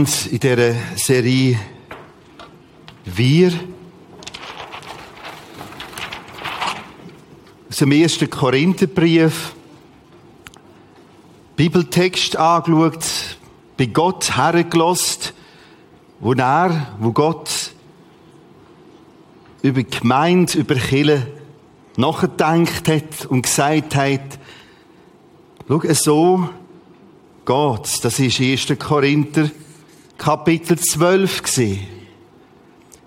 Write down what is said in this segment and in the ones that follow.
haben in dieser Serie Wir aus dem ersten Korintherbrief Bibeltext angeschaut, bei Gott hergelost, wo er, wo Gott über Gemeinde, über Kirche nachgedacht hat und gesagt hat, schau, so geht's. Das ist 1. Korinther Kapitel 12 gesehen.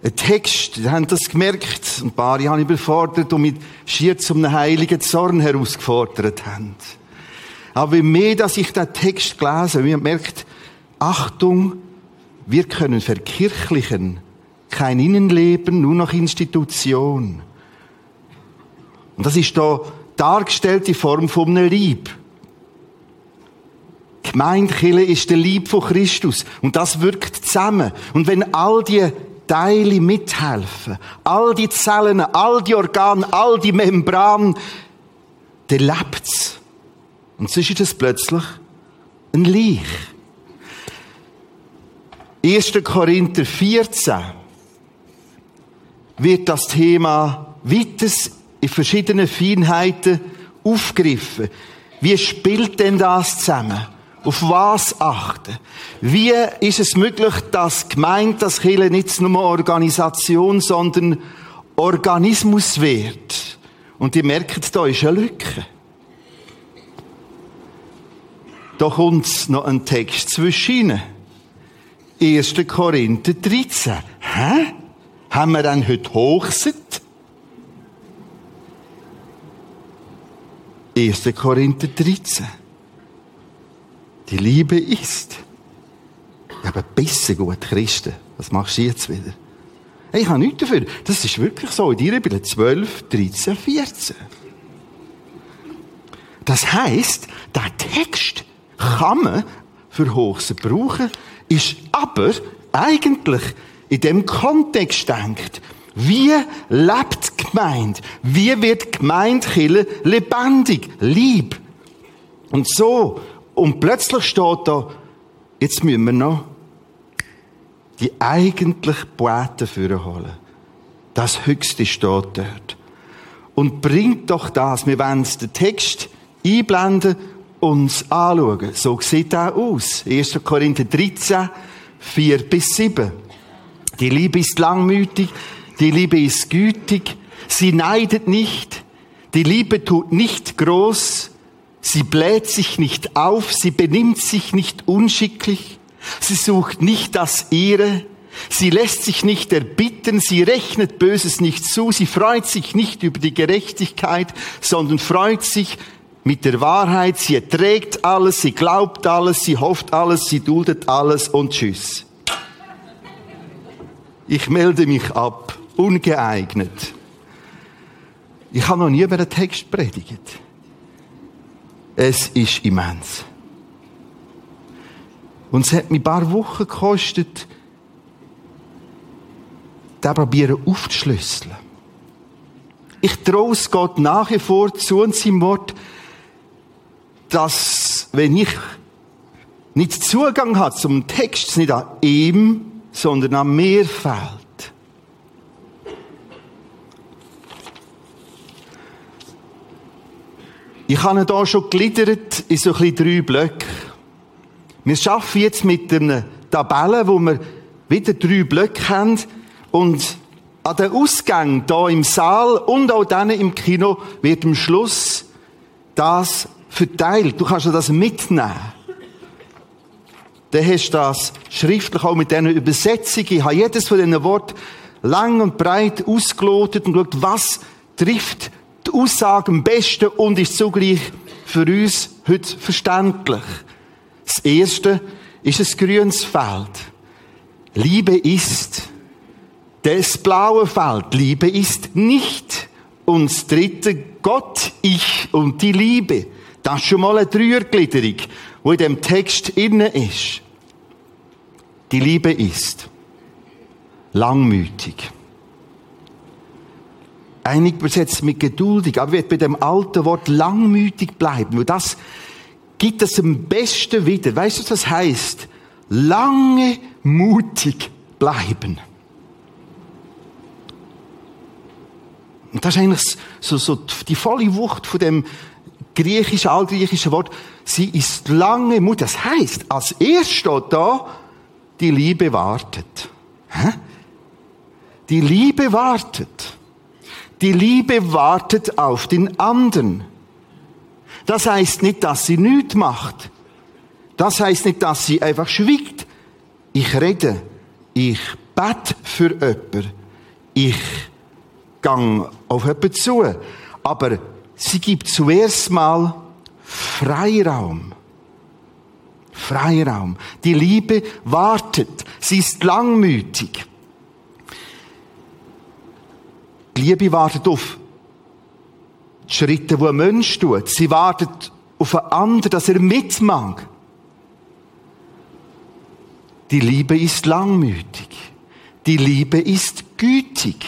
Ein Text, die haben das gemerkt, ein paar Jahre überfordert und mit schier zum heiligen Zorn herausgefordert haben. Aber wie mehr, dass ich den Text gelesen habe, merkt, Achtung, wir können verkirchlichen, kein Innenleben, nur noch Institution. Und das ist da dargestellt in Form von einem Lieb. Gemeindkille ist der Lieb von Christus. Und das wirkt zusammen. Und wenn all die Teile mithelfen, all die Zellen, all die Organe, all die Membranen, dann lebt's. Und so ist es plötzlich ein Leich. 1. Korinther 14 wird das Thema weiters in verschiedenen Feinheiten aufgegriffen. Wie spielt denn das zusammen? Auf was achten? Wie ist es möglich, dass Gemeinde, das Kirche nicht nur Organisation, sondern Organismus wird? Und ihr merkt, da ist eine Lücke. Da kommt noch ein Text zwischen 1. Korinther 13. Hä? Haben wir dann heute Hochzeit? 1. Korinther 13. Die Liebe ist. Ja, aber besser gut, Christen. Was machst du jetzt wieder? Ich habe nichts dafür. Das ist wirklich so. In dir Bibel 12, 13, 14. Das heisst, der Text kann man für Hochse brauchen, ist aber eigentlich in dem Kontext denkt. Wie lebt Gemeinde? Wie wird Gemeindkille lebendig, lieb? Und so und plötzlich steht da, jetzt müssen wir noch die eigentliche Poete holen. Das Höchste steht dort. Und bringt doch das, wir wollen den Text einblenden, uns anschauen. So sieht er aus. 1. Korinther 13, 4 bis 7. Die Liebe ist langmütig, die Liebe ist gütig, sie neidet nicht, die Liebe tut nicht groß, Sie bläht sich nicht auf, sie benimmt sich nicht unschicklich, sie sucht nicht das Ihre, sie lässt sich nicht erbitten, sie rechnet Böses nicht zu, sie freut sich nicht über die Gerechtigkeit, sondern freut sich mit der Wahrheit, sie erträgt alles, sie glaubt alles, sie hofft alles, sie duldet alles und tschüss. Ich melde mich ab, ungeeignet. Ich habe noch nie über den Text predigt. Es ist immens. Und es hat mich ein paar Wochen gekostet, da probieren aufzuschlüsseln. Ich traue es Gott nach wie vor zu und seinem Wort, dass, wenn ich nicht Zugang habe zum Text, nicht an ihm, sondern an mir fällt. Ich habe ihn hier schon gliedert in so ein drei Blöcke. Wir arbeiten jetzt mit einer Tabelle, wo wir wieder drei Blöcke haben und an den Ausgängen hier im Saal und auch dann im Kino wird am Schluss das verteilt. Du kannst das mitnehmen. Dann hast du das schriftlich auch mit diesen Übersetzungen. Ich habe jedes von diesen Worten lang und breit ausgelotet und geschaut, was trifft Aussage am besten und ist zugleich für uns heute verständlich. Das erste ist ein grünes Feld. Liebe ist. Das blaue Feld. Liebe ist nicht. Und das dritte, Gott, ich und die Liebe. Das ist schon mal eine Dreiergliederung, die in dem Text inne ist. Die Liebe ist langmütig. Einig übersetzt mit geduldig, aber wird bei dem alten Wort langmütig bleiben, weil das gibt es am besten wieder. Weißt du, was das heißt? lange mutig bleiben. Und das ist eigentlich so, so die volle Wucht von dem griechischen, altgriechischen Wort. Sie ist lange mutig. Das heißt, als erstes da, die Liebe wartet. Hä? Die Liebe wartet. Die Liebe wartet auf den anderen. Das heißt nicht, dass sie nichts macht. Das heißt nicht, dass sie einfach schwiegt. Ich rede. Ich bete für jemanden. Ich gang auf jemanden zu. Aber sie gibt zuerst mal Freiraum. Freiraum. Die Liebe wartet. Sie ist langmütig. Die Liebe wartet auf die Schritte, die ein Mensch tut. Sie wartet auf einen anderen, dass er mitmacht. Die Liebe ist langmütig. Die Liebe ist gütig.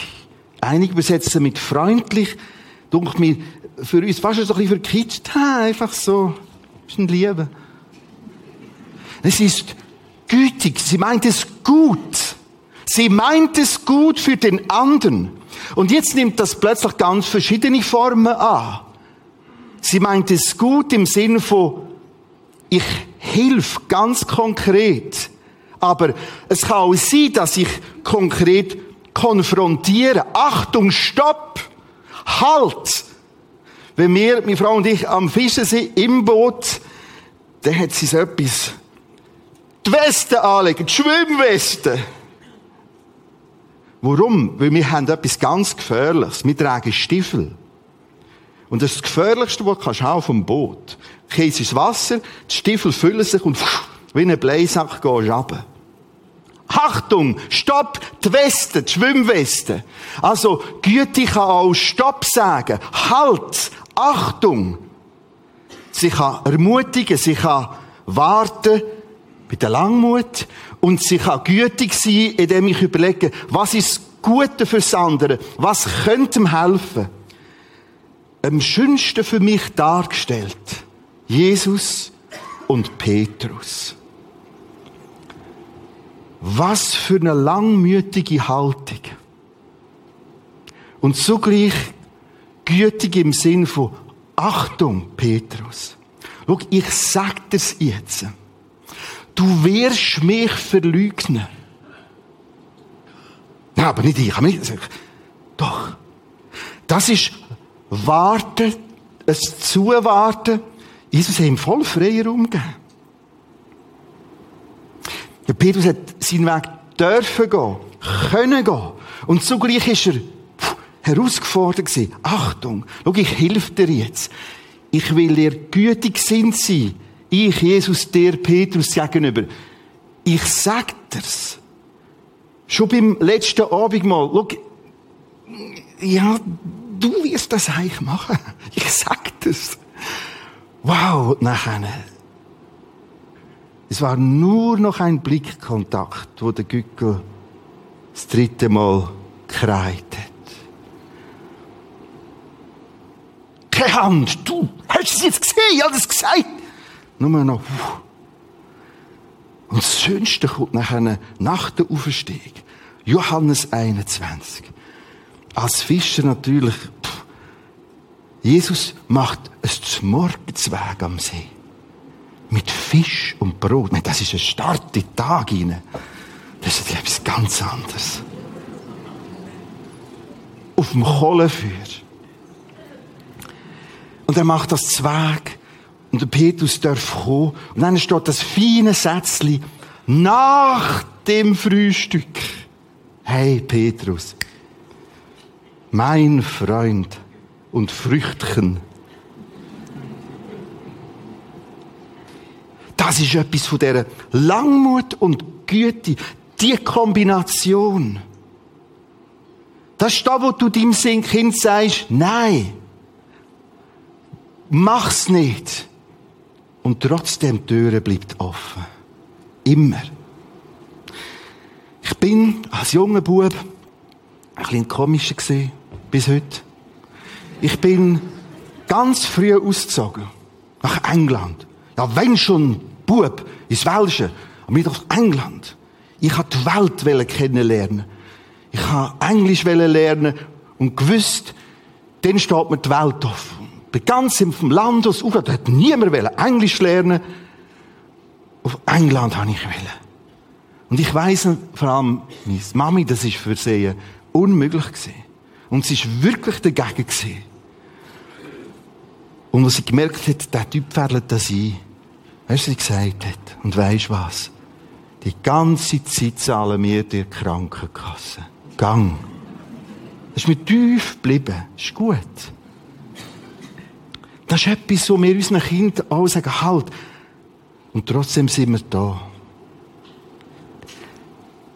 Einige übersetzen mit freundlich. Dunkel mir für uns fast ein bisschen verkitscht. Einfach so. Das ist ein Liebe. Es ist gütig. Sie meint es gut. Sie meint es gut für den anderen. Und jetzt nimmt das plötzlich ganz verschiedene Formen an. Sie meint es gut im Sinn von, ich hilf ganz konkret. Aber es kann auch sein, dass ich konkret konfrontiere. Achtung, stopp! Halt! Wenn wir, meine Frau und ich, am Fischen sind, im Boot, dann hat sie so etwas. Die Weste anlegen, die Schwimmweste. Warum? Weil wir haben etwas ganz Gefährliches. Wir tragen Stiefel. Und das, Gefährlichste, was du kannst haben vom Boot. Käse ins Wasser, die Stiefel füllen sich und wie ein Bleisack gehst du runter. Achtung! Stopp! Die Weste, die Schwimmweste. Also, Güte kann auch Stopp sagen. Halt! Achtung! Sie kann ermutigen, sie kann warten, bei der Langmut, und sie kann gütig sein, indem ich überlege, was ist Gute fürs andere? Was könnte ihm helfen? Am schönsten für mich dargestellt. Jesus und Petrus. Was für eine langmütige Haltung. Und zugleich gütig im Sinn von Achtung, Petrus. Schau, ich sag das jetzt. Du wirst mich verleugnen. Nein, aber nicht ich. Aber nicht, doch. Das ist Warten, es Zuwarten. Jesus hat ihm voll freien Raum gegeben. Der Petrus hat seinen Weg dürfen gehen, können gehen. Und zugleich ist er herausgefordert gewesen. Achtung, schau, ich helfe dir jetzt. Ich will dir gütig sein. Ich, Jesus, dir, Petrus, gegenüber. Ich sag dir's. Schon beim letzten Abendmahl. Schau, ja, du wirst das eigentlich machen. Ich sag dir's. Wow, nachher, es war nur noch ein Blickkontakt, wo der Gückel das dritte Mal kreit hat. Keine Hand, du, hast du es jetzt gesehen? Ich habe das gesagt. Nur noch. Und das Schönste kommt nachher nach der Auferstehung. Johannes 21. Als Fischer natürlich. Pff, Jesus macht ein Morgensweg am See mit Fisch und Brot. Meine, das ist ein starker Tag rein. Das ist etwas ganz anderes. Auf dem Kohlenfeuer. Und er macht das Zweig. Und Petrus darf kommen. Und dann steht das feine Sätzchen. Nach dem Frühstück. Hey, Petrus. Mein Freund und Früchtchen Das ist etwas von dieser Langmut und Güte. Die Kombination. Das ist da, wo du deinem Kind sagst, nein, mach's nicht. Und trotzdem die Türe bleibt offen. Immer. Ich bin als junger Bub ein bisschen komischer gesehen, bis heute. Ich bin ganz früh ausgezogen. Nach England. Ja, wenn schon Bub ins Welsche. Aber nicht auf England. Ich wollte die Welt kennenlernen. Ich wollte Englisch lernen und gewusst, dann steht mir die Welt offen. Ganz im Land aus, da hat niemand Englisch lernen. Auf England habe ich wollen. Und ich weiss vor allem, meine Mami, das ist für sie unmöglich gewesen. Und sie ist wirklich dagegen gewesen. Und als sie gemerkt hat, der Typ fährt das ein, weißt du, sie gesagt hat, und weisst was? Die ganze Zeit zahlen wir dir Krankenkasse. Gang. Das ist mir tief geblieben. Das ist gut. Das ist etwas, wo wir unseren Kindern auch sagen, halt. Und trotzdem sind wir da.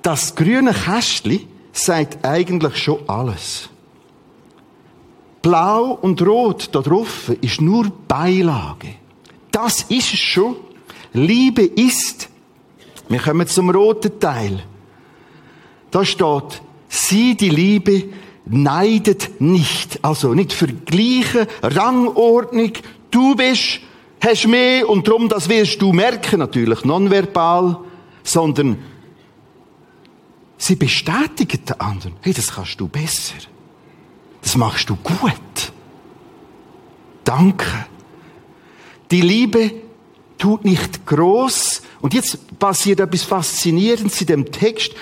Das grüne Kästchen sagt eigentlich schon alles. Blau und Rot da drauf ist nur Beilage. Das ist es schon. Liebe ist. Wir kommen zum roten Teil. Da steht, sie, die Liebe, neidet nicht. Also nicht vergleichen, Rangordnung. Du bist, hast mehr und darum, das wirst du merken, natürlich nonverbal, sondern sie bestätigen den anderen. Hey, das kannst du besser. Das machst du gut. Danke. Die Liebe tut nicht groß. Und jetzt passiert etwas Faszinierendes in dem Text.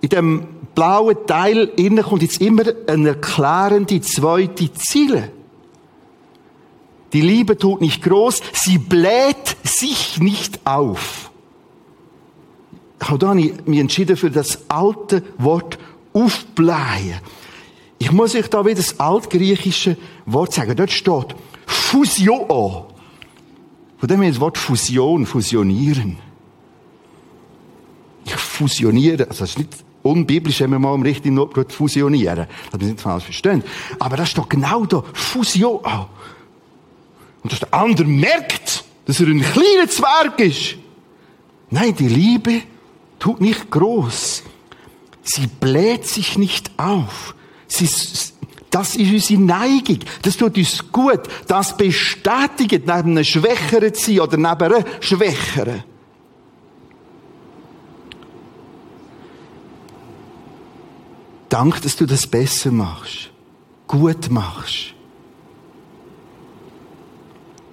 In dem blauen Teil innen kommt jetzt immer eine erklärende zweite Ziele. Die Liebe tut nicht groß, sie bläht sich nicht auf. Auch da habe ich mich entschieden für das alte Wort aufblähen. Ich muss euch da wieder das altgriechische Wort sagen. Dort steht Fusion. Von dem her das Wort Fusion, fusionieren. Ich fusioniere, also das ist nicht unbiblisch, wenn wir mal im richtigen Not fusionieren. Das wir nicht verstehen. Aber das steht genau da. Fusion. Und dass der andere merkt, dass er ein kleiner Zwerg ist. Nein, die Liebe tut nicht groß. Sie bläht sich nicht auf. Sie, das ist unsere Neigung. Das tut uns gut. Das bestätigt neben einem Schwächeren zu sein oder neben einer Schwächeren. Dank, dass du das besser machst. Gut machst.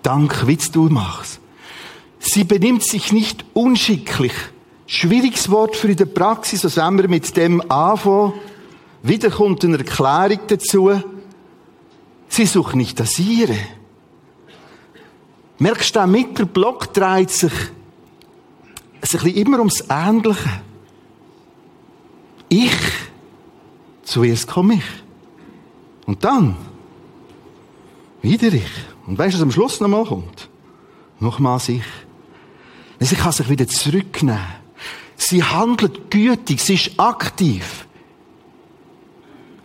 Dank, wie du machst. Sie benimmt sich nicht unschicklich. Schwieriges Wort für in der Praxis, was wenn wir mit dem anfangen, wieder kommt eine Erklärung dazu. Sie sucht nicht das Ihre. Merkst du, der Block dreht sich ein bisschen immer ums Ähnliche. Ich, zuerst komme ich. Und dann, wieder ich. Und weißt du, was am Schluss nochmal kommt? Nochmals ich. Sie kann sich wieder zurücknehmen. Sie handelt gütig, sie ist aktiv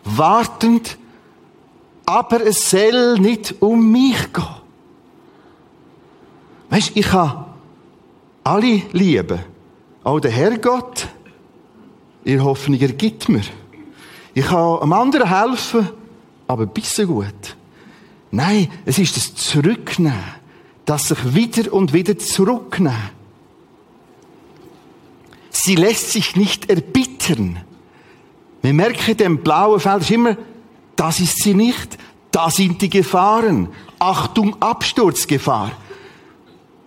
wartend, aber es soll nicht um mich gehen. Weißt, ich kann alle lieben. Auch der Herrgott, ihr Hoffnung, er gibt mir. Ich kann einem anderen helfen, aber bisschen gut. Nein, es ist das Zurücknehmen, das sich wieder und wieder zurücknehmen. Sie lässt sich nicht erbittern. Wir merken, dem blauen Feld ist immer, das ist sie nicht, da sind die Gefahren. Achtung, Absturzgefahr.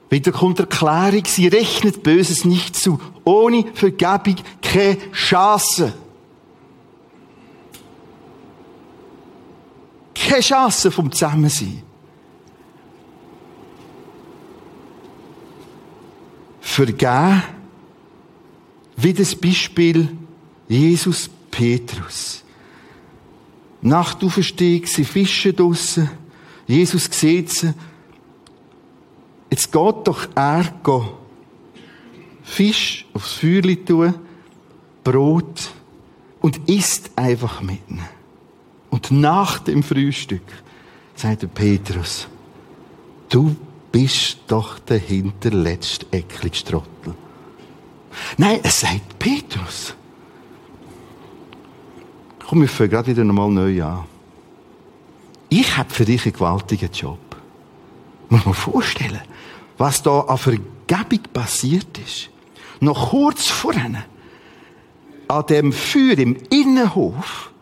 Wieder kommt Erklärung, sie rechnet Böses nicht zu. Ohne Vergebung keine Chance. Keine Chance vom Zusammensein. Vergeben, wie das Beispiel Jesus Petrus. Nach der Auferstehung, sie fischen draussen. Jesus sieht sie. Jetzt geht doch er gehen. Fisch aufs Feuer tun, Brot und isst einfach mit ihnen. Und nach dem Frühstück sagt der Petrus, du bist doch der hinterletzte Eckligstrottel. Nein, es sagt Petrus. Komm, wir fangen gerade wieder einmal neu an. Ich habe für dich einen gewaltigen Job. Muss man vorstellen, was da an Vergebung passiert ist. noch kurz vorhin, an dem Feuer im Innenhof,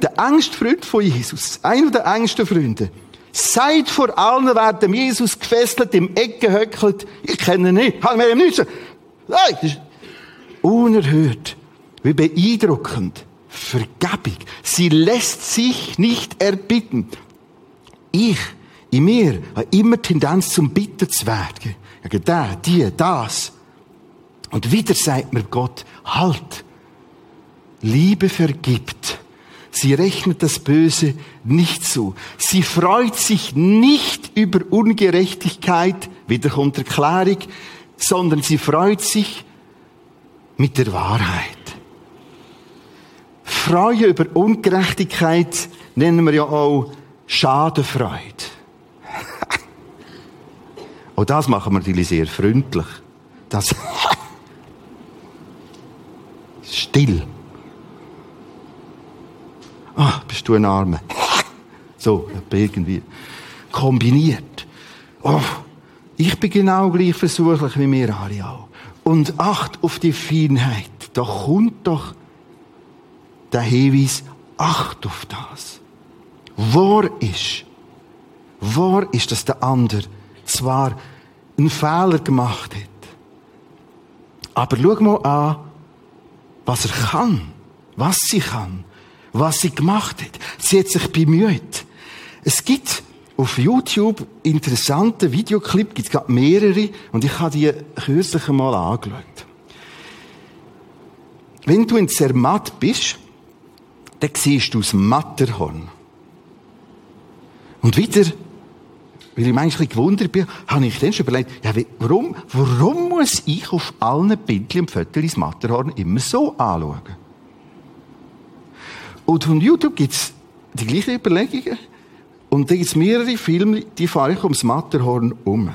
der engste Freund von Jesus, einer der engsten Freunde, Seid vor allen werden Jesus gefesselt, im Eck gehöckelt. Ich kenne ihn nicht. Hat mir ihm nichts Nein, unerhört. Wie beeindruckend. Vergebung. Sie lässt sich nicht erbitten. Ich, in mir, habe immer Tendenz zum Bitter zu werden. Gegen der, die, das. Und wieder sagt mir Gott, halt. Liebe vergibt. Sie rechnet das Böse nicht zu. Sie freut sich nicht über Ungerechtigkeit, wieder kommt Erklärung, sondern sie freut sich mit der Wahrheit. Freude über Ungerechtigkeit nennen wir ja auch Schadenfreude. auch das machen wir natürlich sehr freundlich. Das still. Ah, bist du ein Armer. So, irgendwie. Kombiniert. Oh, ich bin genau gleich versuchlich wie wir alle auch. Und acht auf die Feinheit. Da kommt doch der Hinweis, acht auf das. Wahr ist, wahr ist, dass der andere zwar einen Fehler gemacht hat, aber schau mal an, was er kann, was sie kann was sie gemacht hat. Sie hat sich bemüht. Es gibt auf YouTube interessante Videoclip, gibt es gerade mehrere, und ich habe die kürzlich einmal angeschaut. Wenn du in Zermatt bist, dann siehst du das Matterhorn. Und wieder, weil ich manchmal gewundert bin, habe ich dann schon überlegt, ja, warum, warum muss ich auf allen Bildchen und Fotos das Matterhorn immer so anschauen? Und von YouTube gibt's die gleichen Überlegungen. Und da gibt's mehrere Filme, die fahre ich ums Matterhorn um.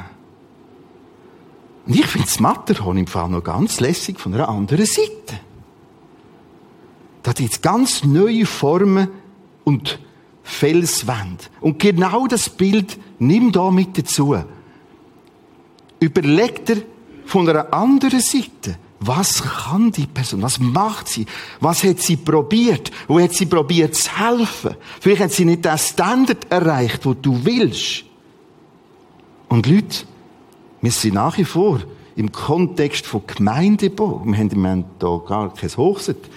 Und ich finde das Matterhorn im Fall noch ganz lässig von einer anderen Seite. Da gibt's ganz neue Formen und Felswände. Und genau das Bild nimm da mit dazu. Überlegt er von einer anderen Seite. Was kann die Person? Was macht sie? Was hat sie probiert? Wo hat sie probiert zu helfen? Vielleicht hat sie nicht den Standard erreicht, wo du willst. Und Leute, wir sind nach wie vor im Kontext von Gemeindebau. Wir haben im Moment hier gar kein Hochset.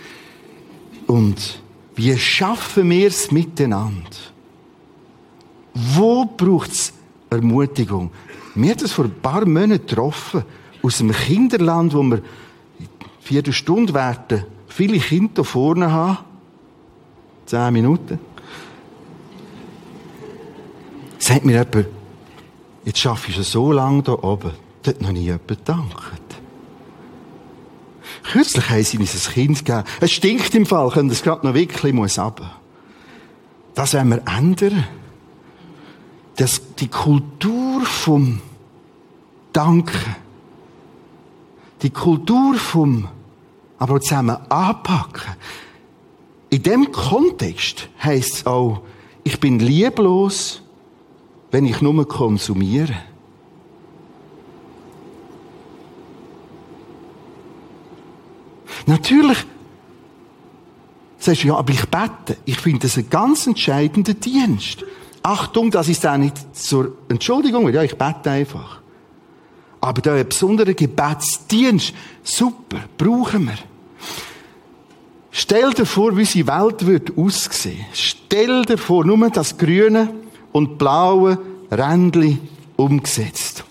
Und wie schaffen wir es miteinander? Wo braucht es Ermutigung? Mir hat es vor ein paar Monaten getroffen, aus dem Kinderland, wo wir Viertelstunde werden viele Kinder hier vorne haben. Zehn Minuten. Sagt mir jemand, jetzt schaffe ich es so lange hier oben. Hat noch nie jemand gedankt. Kürzlich haben sie uns ein Kind gegeben. Es stinkt im Fall, können das gerade noch wirklich muss runter. Das werden wir ändern. Das, die Kultur vom Danken. Die Kultur vom aber zusammen anpacken. In dem Kontext heisst es auch, ich bin lieblos, wenn ich nur konsumiere. Natürlich sagst du, ja, aber ich bete. Ich finde das ein ganz entscheidender Dienst. Achtung, das ist auch nicht zur Entschuldigung, ja, ich bete einfach. Aber da ein besonderer Gebetsdienst, super, brauchen wir. Stell dir vor, wie unsere Welt wird aussehen. Stell dir vor, nur das grüne und blaue Rändli umgesetzt.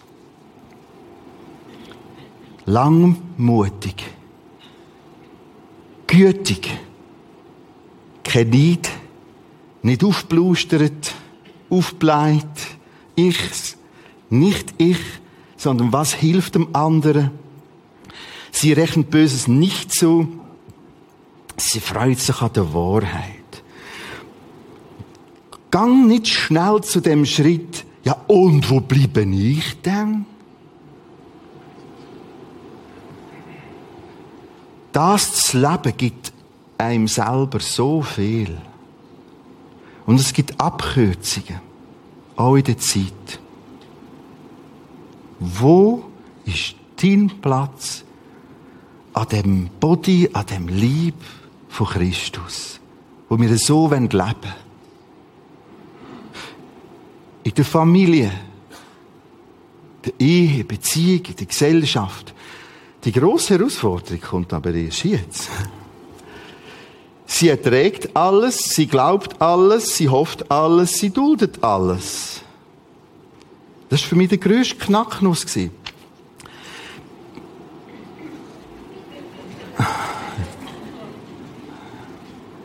Langmutig. Gütig. Kein Neid. Nicht aufblustert, aufbleibt. Ich, nicht ich, sondern was hilft dem anderen. Sie rechnet Böses nicht zu, Sie freut sich an der Wahrheit. Gang nicht schnell zu dem Schritt, ja, und wo bleibe ich denn? Das zu leben gibt einem selber so viel. Und es gibt Abkürzungen. Auch in der Zeit. Wo ist deinen Platz an dem Body, an dem Lieb von Christus, wo wir so leben wollen. In der Familie, der Ehe, Beziehung, in der Gesellschaft. Die grosse Herausforderung kommt aber erst jetzt. Sie erträgt alles, sie glaubt alles, sie hofft alles, sie duldet alles. Das war für mich der grösste Knacknuss.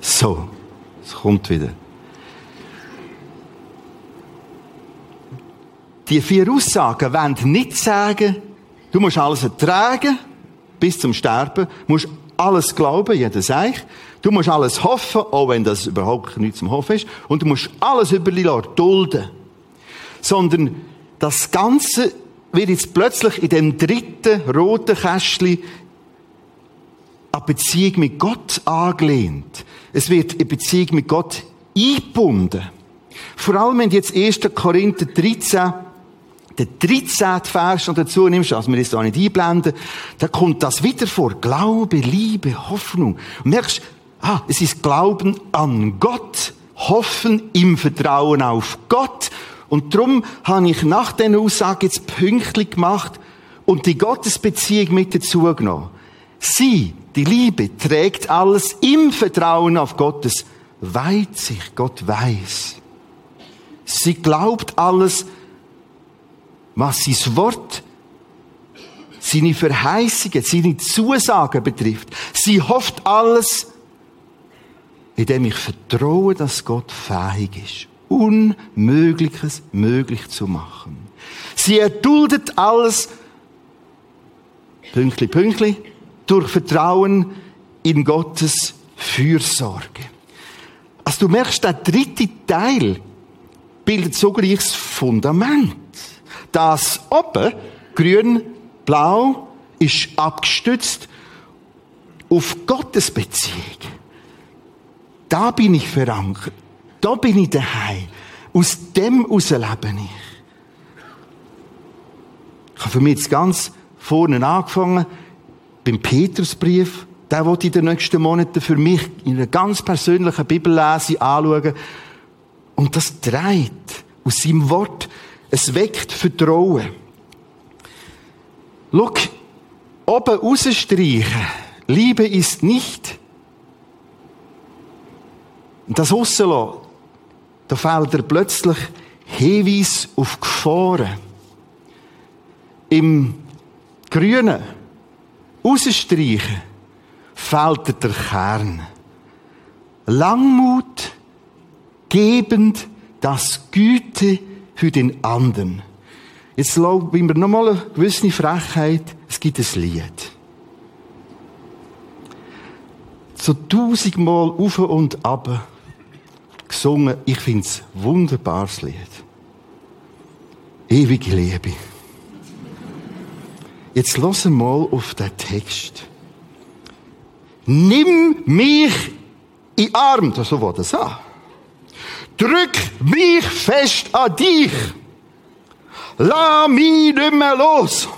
So, es kommt wieder. Die vier Aussagen wollen nicht sagen, du musst alles ertragen, bis zum Sterben, musst alles glauben, jeder sagt. Du musst alles hoffen, auch wenn das überhaupt nicht zum Hoffen ist. Und du musst alles über die dulden. Sondern das Ganze wird jetzt plötzlich in dem dritten roten Kästchen an Beziehung mit Gott angelehnt. Es wird in Beziehung mit Gott eingebunden. Vor allem, wenn du jetzt 1. Korinther 13 der 13. Vers noch dazu nimmst, also wir das da nicht einblenden, da kommt das wieder vor. Glaube, Liebe, Hoffnung. Und merkst, ah, es ist Glauben an Gott, Hoffen im Vertrauen auf Gott. Und darum habe ich nach dieser Aussage jetzt pünktlich gemacht und die Gottesbeziehung mit dazu genommen. Sie, die Liebe, trägt alles im Vertrauen auf Gottes Weitsicht. Gott weiß. Sie glaubt alles was sein Wort, seine Verheißungen, seine Zusagen betrifft. Sie hofft alles, indem ich vertraue, dass Gott fähig ist, Unmögliches möglich zu machen. Sie erduldet alles, Pünktli, Pünktli, durch Vertrauen in Gottes Fürsorge. Also du merkst, der dritte Teil bildet sogleich das Fundament. Das oben, grün, blau, ist abgestützt auf Gottes Beziehung. Da bin ich verankert. Da bin ich daheim. Aus dem heraus lebe ich. Ich habe für mich jetzt ganz vorne angefangen, beim Petrusbrief. Den wollte ich in den nächsten Monaten für mich in einer ganz persönlichen Bibellese anschauen. Und das dreht aus seinem Wort es weckt Vertrauen. Schau, oben rausstreichen. Liebe ist nicht. Das rauslassen, da fällt er plötzlich Hinweis auf Gefahren. Im Grünen rausstreichen fällt der Kern. Langmut, gebend, das Güte, für den anderen. Jetzt erlauben wir nochmal eine gewisse Frechheit. Es gibt ein Lied. So tausendmal auf und ab gesungen. Ich finde es ein wunderbares Lied. Ewige Liebe. Jetzt hören mal auf den Text. Nimm mich in Arm. So war das an. Drück mich fest an dich. Lass mich nicht mehr los.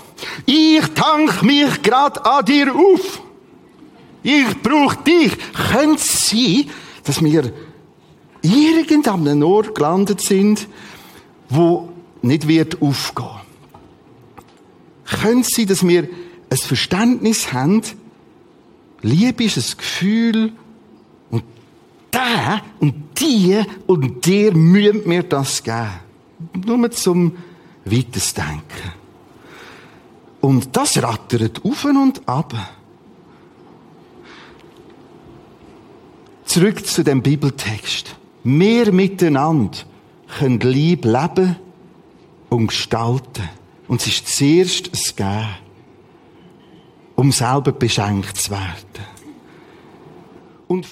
Ich tank mich grad an dir auf. Ich brauch dich. Könnte es sein, dass wir irgendeinem Ort gelandet sind, wo nicht wird aufgehen. Könnte es sein, dass wir ein Verständnis haben, Liebe ist ein Gefühl, der und die und dir müssen mir das geben. Nur zum Weitersdenken. Und das rattert auf und ab. Zurück zu dem Bibeltext. Wir miteinander können Liebe leben und gestalten. Und es ist zuerst das Geben, um selber beschenkt zu werden. Und